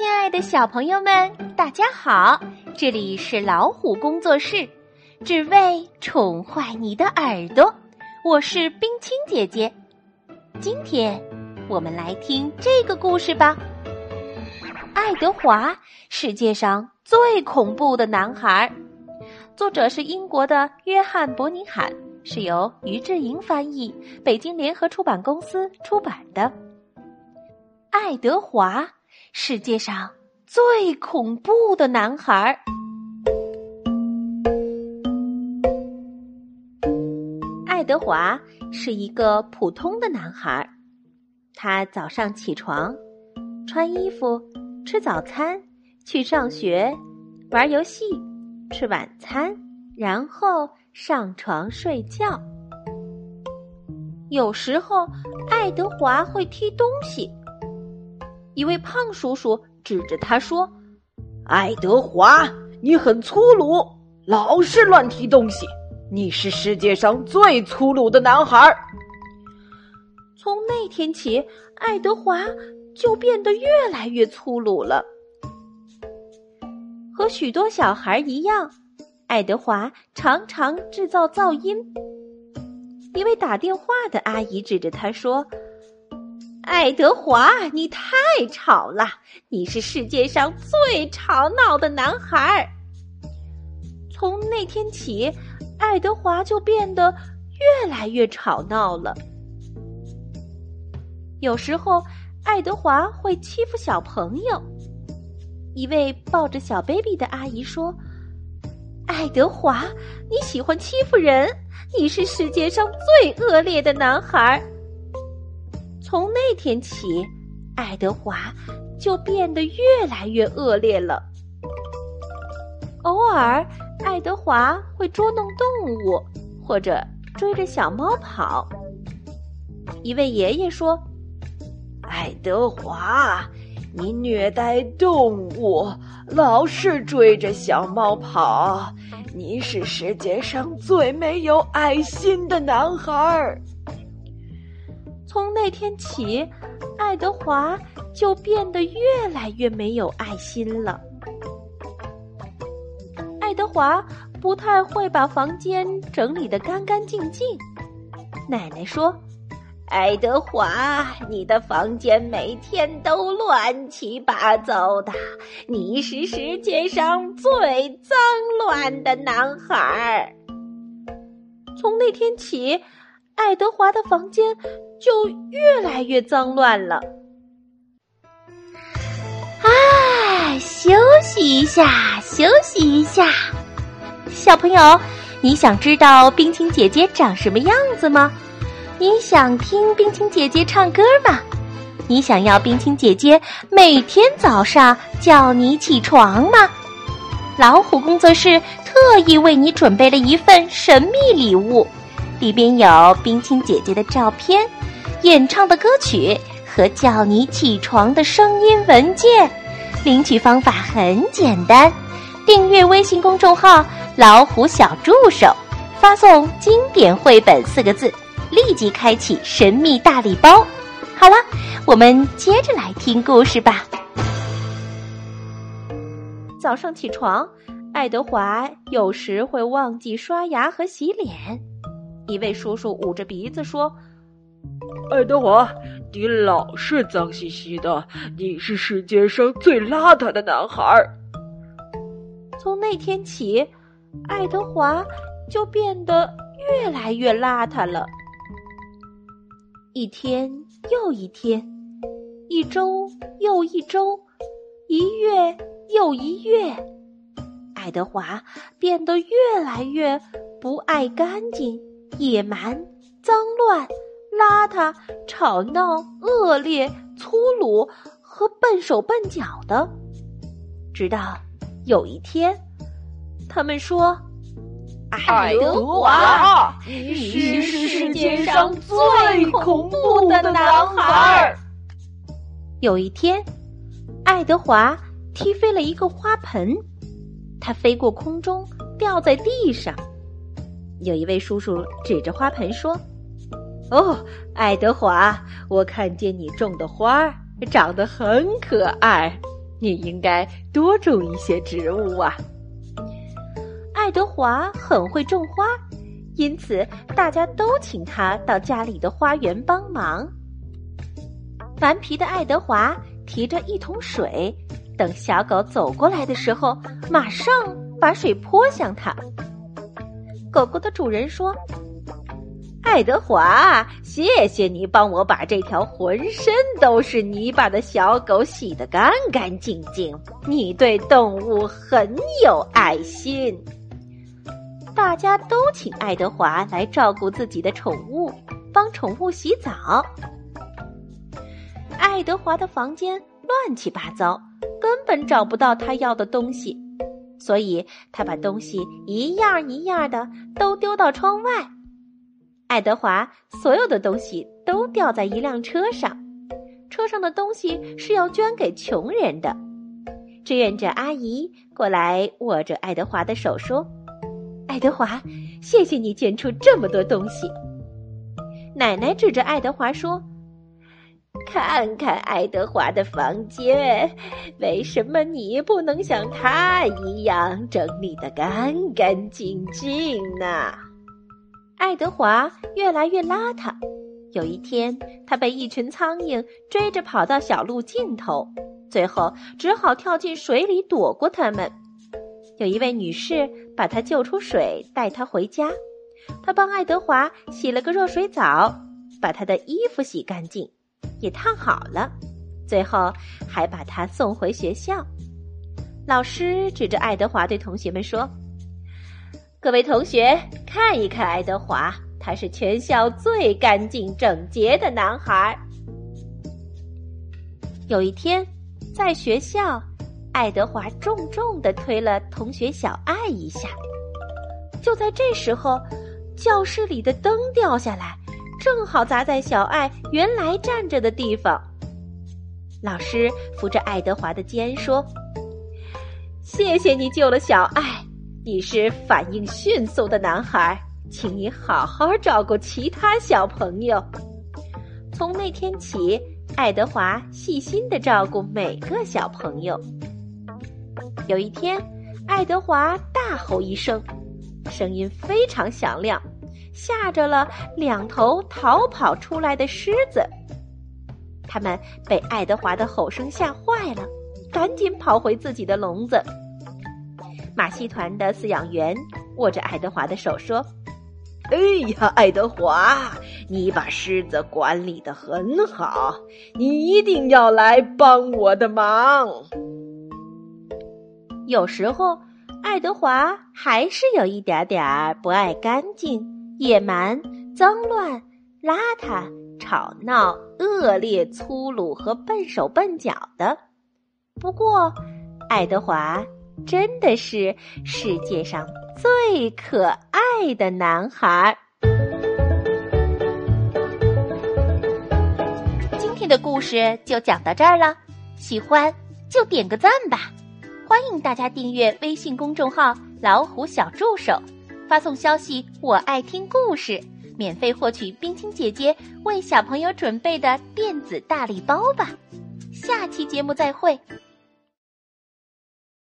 亲爱的小朋友们，大家好！这里是老虎工作室，只为宠坏你的耳朵。我是冰清姐姐，今天我们来听这个故事吧。爱德华，世界上最恐怖的男孩。作者是英国的约翰·伯尼罕，是由于志莹翻译，北京联合出版公司出版的。爱德华。世界上最恐怖的男孩。爱德华是一个普通的男孩。他早上起床，穿衣服，吃早餐，去上学，玩游戏，吃晚餐，然后上床睡觉。有时候，爱德华会踢东西。一位胖叔叔指着他说：“爱德华，你很粗鲁，老是乱踢东西。你是世界上最粗鲁的男孩。”从那天起，爱德华就变得越来越粗鲁了。和许多小孩一样，爱德华常常制造噪音。一位打电话的阿姨指着他说。爱德华，你太吵了！你是世界上最吵闹的男孩。从那天起，爱德华就变得越来越吵闹了。有时候，爱德华会欺负小朋友。一位抱着小 baby 的阿姨说：“爱德华，你喜欢欺负人，你是世界上最恶劣的男孩。”从那天起，爱德华就变得越来越恶劣了。偶尔，爱德华会捉弄动物，或者追着小猫跑。一位爷爷说：“爱德华，你虐待动物，老是追着小猫跑，你是世界上最没有爱心的男孩。”从那天起，爱德华就变得越来越没有爱心了。爱德华不太会把房间整理的干干净净。奶奶说：“爱德华，你的房间每天都乱七八糟的，你是世界上最脏乱的男孩。”从那天起。爱德华的房间就越来越脏乱了。啊，休息一下，休息一下，小朋友，你想知道冰清姐姐长什么样子吗？你想听冰清姐姐唱歌吗？你想要冰清姐姐每天早上叫你起床吗？老虎工作室特意为你准备了一份神秘礼物。里边有冰清姐姐的照片、演唱的歌曲和叫你起床的声音文件。领取方法很简单，订阅微信公众号“老虎小助手”，发送“经典绘本”四个字，立即开启神秘大礼包。好了，我们接着来听故事吧。早上起床，爱德华有时会忘记刷牙和洗脸。一位叔叔捂着鼻子说：“爱德华，你老是脏兮兮的，你是世界上最邋遢的男孩。”从那天起，爱德华就变得越来越邋遢了。一天又一天，一周又一周，一月又一月，爱德华变得越来越不爱干净。野蛮、脏乱、邋遢、吵闹、恶劣、粗鲁和笨手笨脚的，直到有一天，他们说：“爱德华，你是世界上最恐怖的男孩。”有一天，爱德华踢飞了一个花盆，它飞过空中，掉在地上。有一位叔叔指着花盆说：“哦，爱德华，我看见你种的花儿长得很可爱，你应该多种一些植物啊。爱德华很会种花，因此大家都请他到家里的花园帮忙。顽皮的爱德华提着一桶水，等小狗走过来的时候，马上把水泼向它。狗狗的主人说：“爱德华，谢谢你帮我把这条浑身都是泥巴的小狗洗得干干净净。你对动物很有爱心。”大家都请爱德华来照顾自己的宠物，帮宠物洗澡。爱德华的房间乱七八糟，根本找不到他要的东西，所以他把东西一样一样的都丢到窗外。爱德华所有的东西都掉在一辆车上，车上的东西是要捐给穷人的。志愿者阿姨过来握着爱德华的手说。爱德华，谢谢你捐出这么多东西。奶奶指着爱德华说：“看看爱德华的房间，为什么你不能像他一样整理的干干净净呢？”爱德华越来越邋遢。有一天，他被一群苍蝇追着跑到小路尽头，最后只好跳进水里躲过他们。有一位女士把他救出水，带他回家。他帮爱德华洗了个热水澡，把他的衣服洗干净，也烫好了。最后还把他送回学校。老师指着爱德华对同学们说：“各位同学，看一看爱德华，他是全校最干净整洁的男孩。”有一天，在学校。爱德华重重的推了同学小爱一下，就在这时候，教室里的灯掉下来，正好砸在小爱原来站着的地方。老师扶着爱德华的肩说：“谢谢你救了小爱，你是反应迅速的男孩，请你好好照顾其他小朋友。”从那天起，爱德华细心的照顾每个小朋友。有一天，爱德华大吼一声，声音非常响亮，吓着了两头逃跑出来的狮子。他们被爱德华的吼声吓坏了，赶紧跑回自己的笼子。马戏团的饲养员握着爱德华的手说：“哎呀，爱德华，你把狮子管理的很好，你一定要来帮我的忙。”有时候，爱德华还是有一点点儿不爱干净、野蛮、脏乱、邋遢、吵闹、恶劣、粗鲁和笨手笨脚的。不过，爱德华真的是世界上最可爱的男孩。今天的故事就讲到这儿了，喜欢就点个赞吧。欢迎大家订阅微信公众号“老虎小助手”，发送消息“我爱听故事”，免费获取冰清姐姐为小朋友准备的电子大礼包吧。下期节目再会。